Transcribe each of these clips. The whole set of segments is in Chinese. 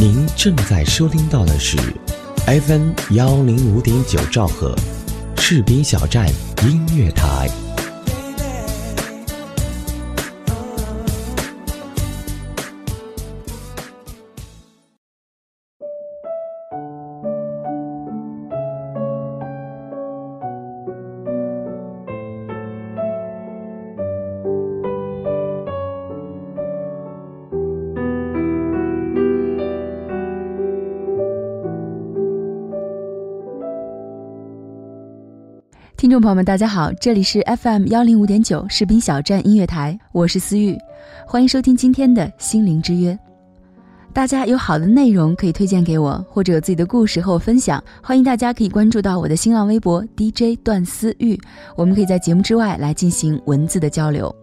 您正在收听到的是 FM 幺零五点九兆赫，士兵小站音乐台。听众朋友们，大家好，这里是 FM 幺零五点九士兵小站音乐台，我是思玉，欢迎收听今天的心灵之约。大家有好的内容可以推荐给我，或者有自己的故事和我分享，欢迎大家可以关注到我的新浪微博 DJ 段思玉，我们可以在节目之外来进行文字的交流。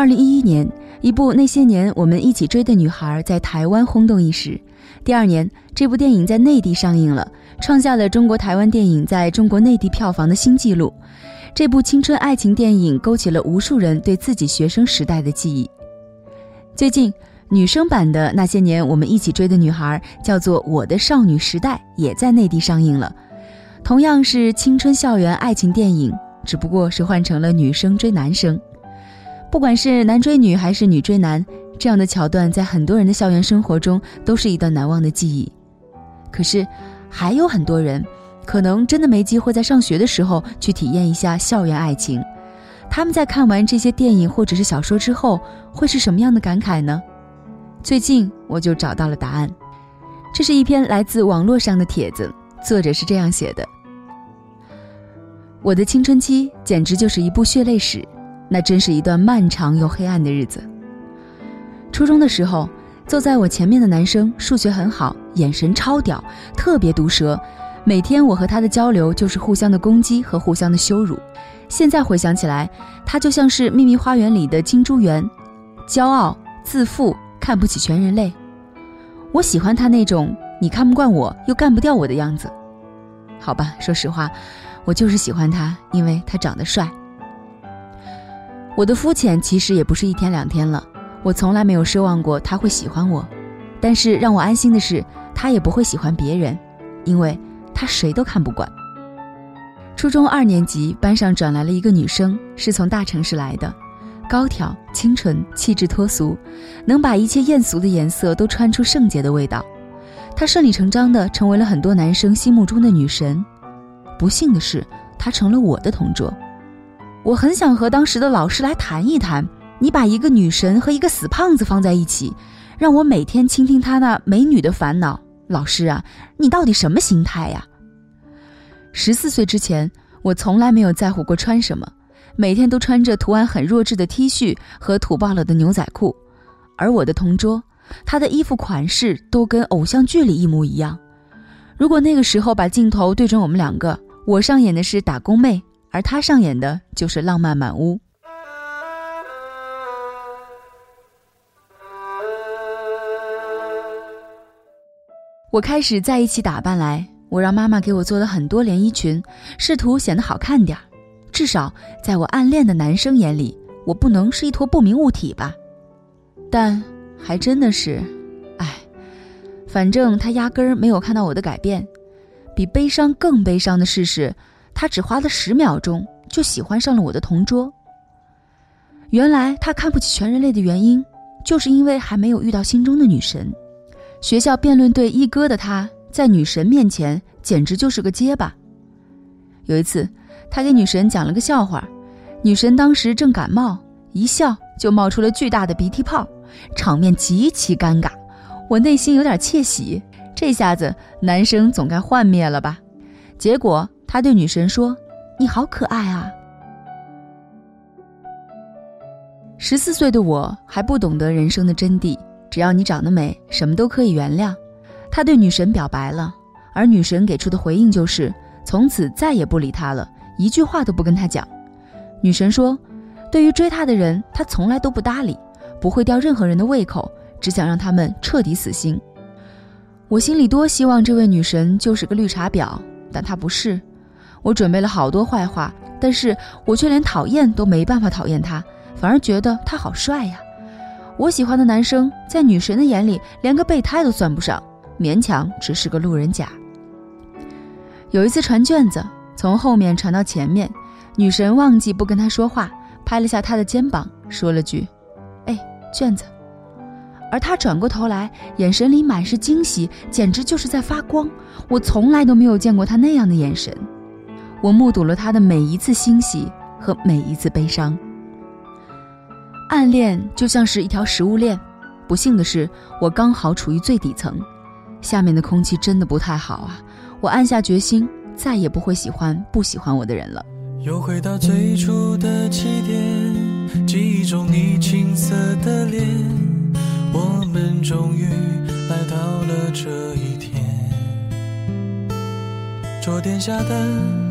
二零一一年，一部《那些年我们一起追的女孩》在台湾轰动一时。第二年，这部电影在内地上映了，创下了中国台湾电影在中国内地票房的新纪录。这部青春爱情电影勾起了无数人对自己学生时代的记忆。最近，女生版的《那些年我们一起追的女孩》叫做《我的少女时代》，也在内地上映了。同样是青春校园爱情电影，只不过是换成了女生追男生。不管是男追女还是女追男。这样的桥段在很多人的校园生活中都是一段难忘的记忆，可是还有很多人可能真的没机会在上学的时候去体验一下校园爱情。他们在看完这些电影或者是小说之后，会是什么样的感慨呢？最近我就找到了答案，这是一篇来自网络上的帖子，作者是这样写的：我的青春期简直就是一部血泪史，那真是一段漫长又黑暗的日子。初中的时候，坐在我前面的男生数学很好，眼神超屌，特别毒舌。每天我和他的交流就是互相的攻击和互相的羞辱。现在回想起来，他就像是《秘密花园》里的金珠媛，骄傲、自负、看不起全人类。我喜欢他那种你看不惯我又干不掉我的样子。好吧，说实话，我就是喜欢他，因为他长得帅。我的肤浅其实也不是一天两天了。我从来没有奢望过他会喜欢我，但是让我安心的是，他也不会喜欢别人，因为他谁都看不惯。初中二年级，班上转来了一个女生，是从大城市来的，高挑、清纯、气质脱俗，能把一切艳俗的颜色都穿出圣洁的味道。她顺理成章地成为了很多男生心目中的女神。不幸的是，她成了我的同桌。我很想和当时的老师来谈一谈。你把一个女神和一个死胖子放在一起，让我每天倾听她那美女的烦恼。老师啊，你到底什么心态呀？十四岁之前，我从来没有在乎过穿什么，每天都穿着图案很弱智的 T 恤和土爆了的牛仔裤。而我的同桌，他的衣服款式都跟偶像剧里一模一样。如果那个时候把镜头对准我们两个，我上演的是打工妹，而他上演的就是浪漫满屋。我开始在一起打扮来，我让妈妈给我做了很多连衣裙，试图显得好看点儿。至少在我暗恋的男生眼里，我不能是一坨不明物体吧？但还真的是，唉，反正他压根儿没有看到我的改变。比悲伤更悲伤的事是，他只花了十秒钟就喜欢上了我的同桌。原来他看不起全人类的原因，就是因为还没有遇到心中的女神。学校辩论队一哥的他，在女神面前简直就是个结巴。有一次，他给女神讲了个笑话，女神当时正感冒，一笑就冒出了巨大的鼻涕泡，场面极其尴尬。我内心有点窃喜，这下子男生总该幻灭了吧？结果他对女神说：“你好可爱啊！”十四岁的我还不懂得人生的真谛。只要你长得美，什么都可以原谅。他对女神表白了，而女神给出的回应就是从此再也不理他了，一句话都不跟他讲。女神说，对于追她的人，她从来都不搭理，不会吊任何人的胃口，只想让他们彻底死心。我心里多希望这位女神就是个绿茶婊，但她不是。我准备了好多坏话，但是我却连讨厌都没办法讨厌他，反而觉得他好帅呀。我喜欢的男生，在女神的眼里连个备胎都算不上，勉强只是个路人甲。有一次传卷子，从后面传到前面，女神忘记不跟他说话，拍了下他的肩膀，说了句：“哎，卷子。”而他转过头来，眼神里满是惊喜，简直就是在发光。我从来都没有见过他那样的眼神。我目睹了他的每一次欣喜和每一次悲伤。暗恋就像是一条食物链，不幸的是，我刚好处于最底层，下面的空气真的不太好啊！我暗下决心，再也不会喜欢不喜欢我的人了。又回到最初的起点，记忆中你青涩的脸，我们终于来到了这一天。桌垫下的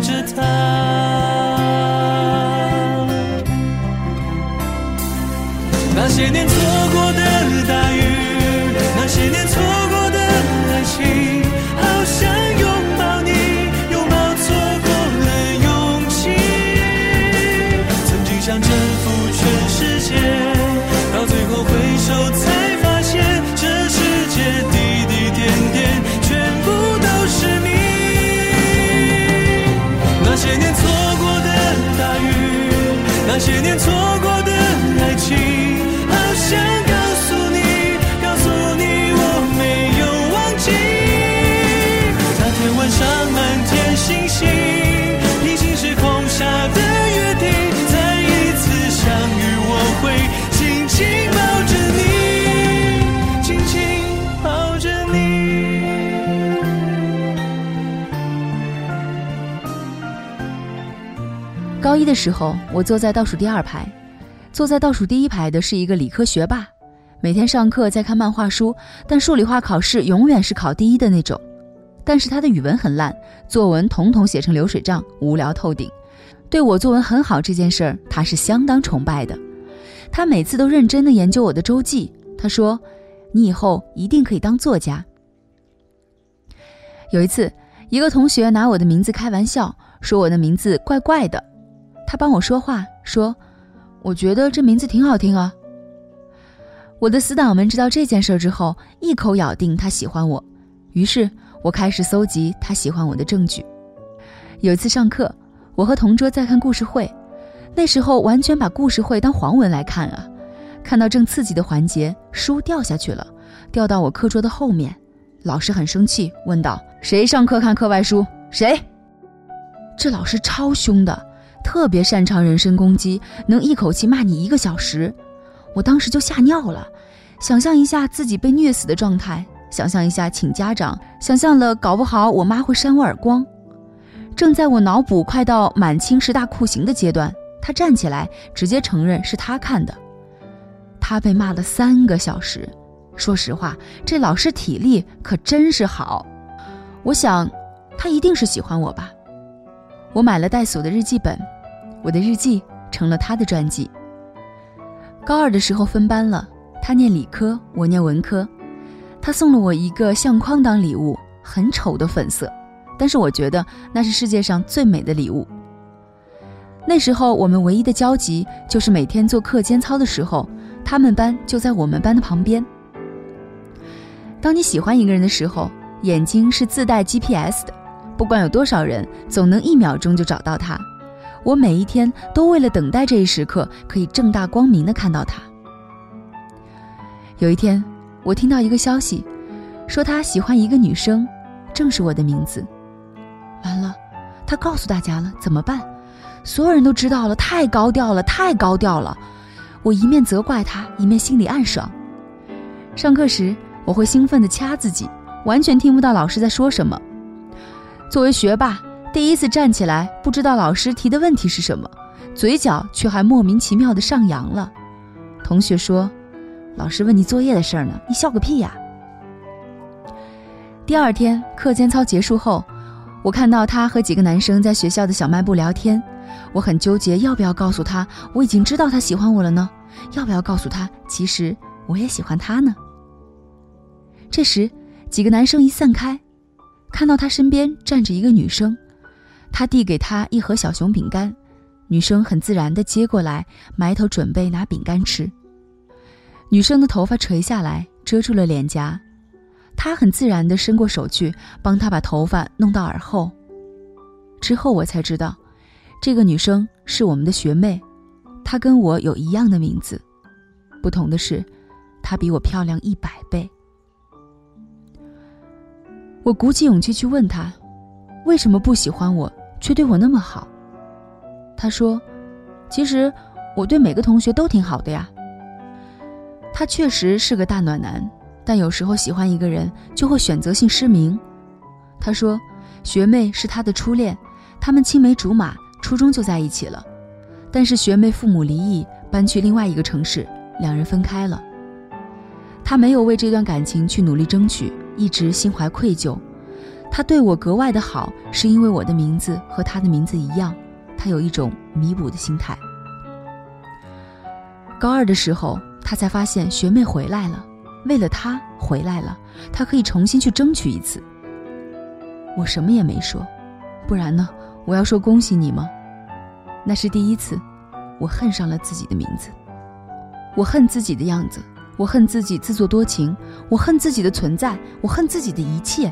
着他。的时候，我坐在倒数第二排。坐在倒数第一排的是一个理科学霸，每天上课在看漫画书，但数理化考试永远是考第一的那种。但是他的语文很烂，作文统统写成流水账，无聊透顶。对我作文很好这件事儿，他是相当崇拜的。他每次都认真地研究我的周记。他说：“你以后一定可以当作家。”有一次，一个同学拿我的名字开玩笑，说我的名字怪怪的。他帮我说话，说。我觉得这名字挺好听啊。我的死党们知道这件事之后，一口咬定他喜欢我。于是我开始搜集他喜欢我的证据。有一次上课，我和同桌在看故事会，那时候完全把故事会当黄文来看啊。看到正刺激的环节，书掉下去了，掉到我课桌的后面。老师很生气，问道：“谁上课看课外书？谁？”这老师超凶的。特别擅长人身攻击，能一口气骂你一个小时，我当时就吓尿了。想象一下自己被虐死的状态，想象一下请家长，想象了搞不好我妈会扇我耳光。正在我脑补快到满清十大酷刑的阶段，他站起来直接承认是他看的。他被骂了三个小时，说实话，这老师体力可真是好。我想，他一定是喜欢我吧。我买了带锁的日记本，我的日记成了他的传记。高二的时候分班了，他念理科，我念文科。他送了我一个相框当礼物，很丑的粉色，但是我觉得那是世界上最美的礼物。那时候我们唯一的交集就是每天做课间操的时候，他们班就在我们班的旁边。当你喜欢一个人的时候，眼睛是自带 GPS 的。不管有多少人，总能一秒钟就找到他。我每一天都为了等待这一时刻，可以正大光明的看到他。有一天，我听到一个消息，说他喜欢一个女生，正是我的名字。完了，他告诉大家了，怎么办？所有人都知道了，太高调了，太高调了。我一面责怪他，一面心里暗爽。上课时，我会兴奋地掐自己，完全听不到老师在说什么。作为学霸，第一次站起来，不知道老师提的问题是什么，嘴角却还莫名其妙的上扬了。同学说：“老师问你作业的事儿呢，你笑个屁呀！”第二天课间操结束后，我看到他和几个男生在学校的小卖部聊天。我很纠结，要不要告诉他我已经知道他喜欢我了呢？要不要告诉他，其实我也喜欢他呢？这时，几个男生一散开，看到他身边站着一个女生，他递给她一盒小熊饼干，女生很自然地接过来，埋头准备拿饼干吃。女生的头发垂下来，遮住了脸颊，他很自然地伸过手去帮她把头发弄到耳后。之后我才知道。这个女生是我们的学妹，她跟我有一样的名字，不同的是，她比我漂亮一百倍。我鼓起勇气去问他，为什么不喜欢我，却对我那么好？他说：“其实我对每个同学都挺好的呀。”他确实是个大暖男，但有时候喜欢一个人就会选择性失明。他说：“学妹是他的初恋，他们青梅竹马。”初中就在一起了，但是学妹父母离异，搬去另外一个城市，两人分开了。他没有为这段感情去努力争取，一直心怀愧疚。他对我格外的好，是因为我的名字和他的名字一样，他有一种弥补的心态。高二的时候，他才发现学妹回来了，为了他回来了，他可以重新去争取一次。我什么也没说，不然呢？我要说恭喜你吗？那是第一次，我恨上了自己的名字，我恨自己的样子，我恨自己自作多情，我恨自己的存在，我恨自己的一切。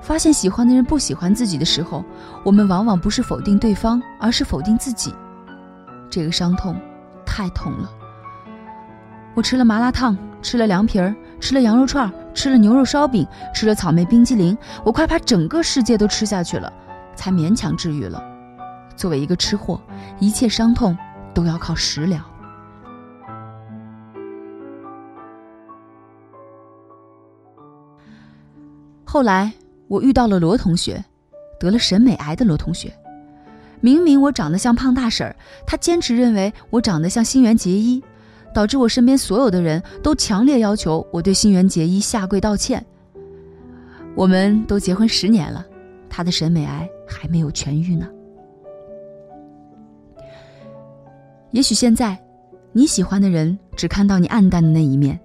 发现喜欢的人不喜欢自己的时候，我们往往不是否定对方，而是否定自己。这个伤痛，太痛了。我吃了麻辣烫，吃了凉皮儿，吃了羊肉串，吃了牛肉烧饼，吃了草莓冰激凌，我快把整个世界都吃下去了。才勉强治愈了。作为一个吃货，一切伤痛都要靠食疗。后来我遇到了罗同学，得了审美癌的罗同学。明明我长得像胖大婶儿，他坚持认为我长得像新垣结衣，导致我身边所有的人都强烈要求我对新垣结衣下跪道歉。我们都结婚十年了。他的审美癌还没有痊愈呢。也许现在，你喜欢的人只看到你暗淡的那一面，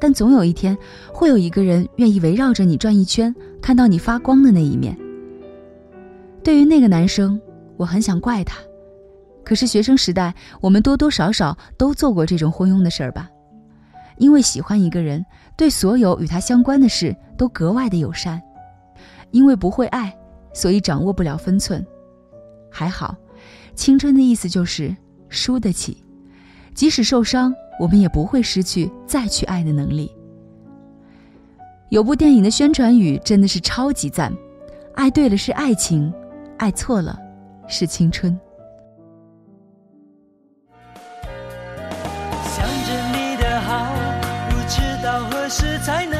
但总有一天，会有一个人愿意围绕着你转一圈，看到你发光的那一面。对于那个男生，我很想怪他，可是学生时代，我们多多少少都做过这种昏庸的事儿吧？因为喜欢一个人，对所有与他相关的事都格外的友善。因为不会爱，所以掌握不了分寸。还好，青春的意思就是输得起，即使受伤，我们也不会失去再去爱的能力。有部电影的宣传语真的是超级赞：爱对了是爱情，爱错了是青春。想着你的好，不知道何时才能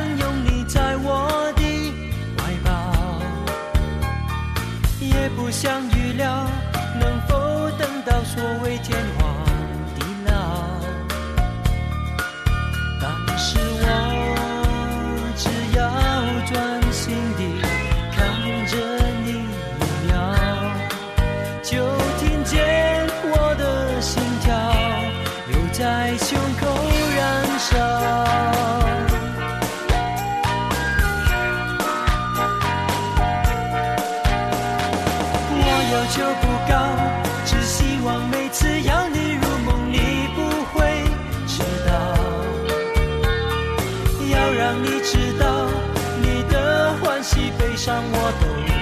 我都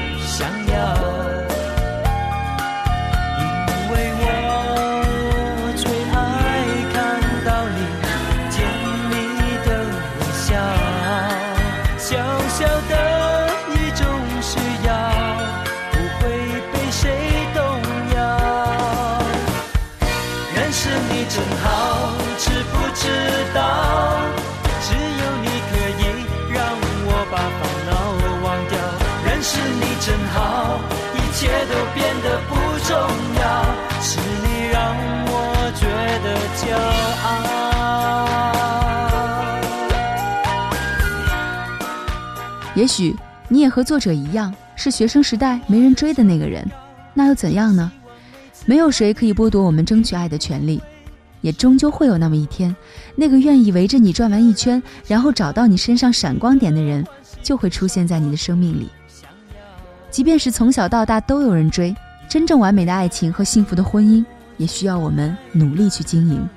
切都变得不重要。是你让我觉得骄傲。也许你也和作者一样，是学生时代没人追的那个人，那又怎样呢？没有谁可以剥夺我们争取爱的权利，也终究会有那么一天，那个愿意围着你转完一圈，然后找到你身上闪光点的人，就会出现在你的生命里。即便是从小到大都有人追，真正完美的爱情和幸福的婚姻，也需要我们努力去经营。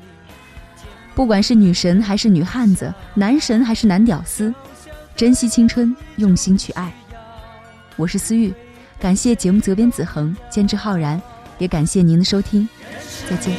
不管是女神还是女汉子，男神还是男屌丝，珍惜青春，用心去爱。我是思玉，感谢节目责编子恒，监制浩然。也感谢您的收听，再见。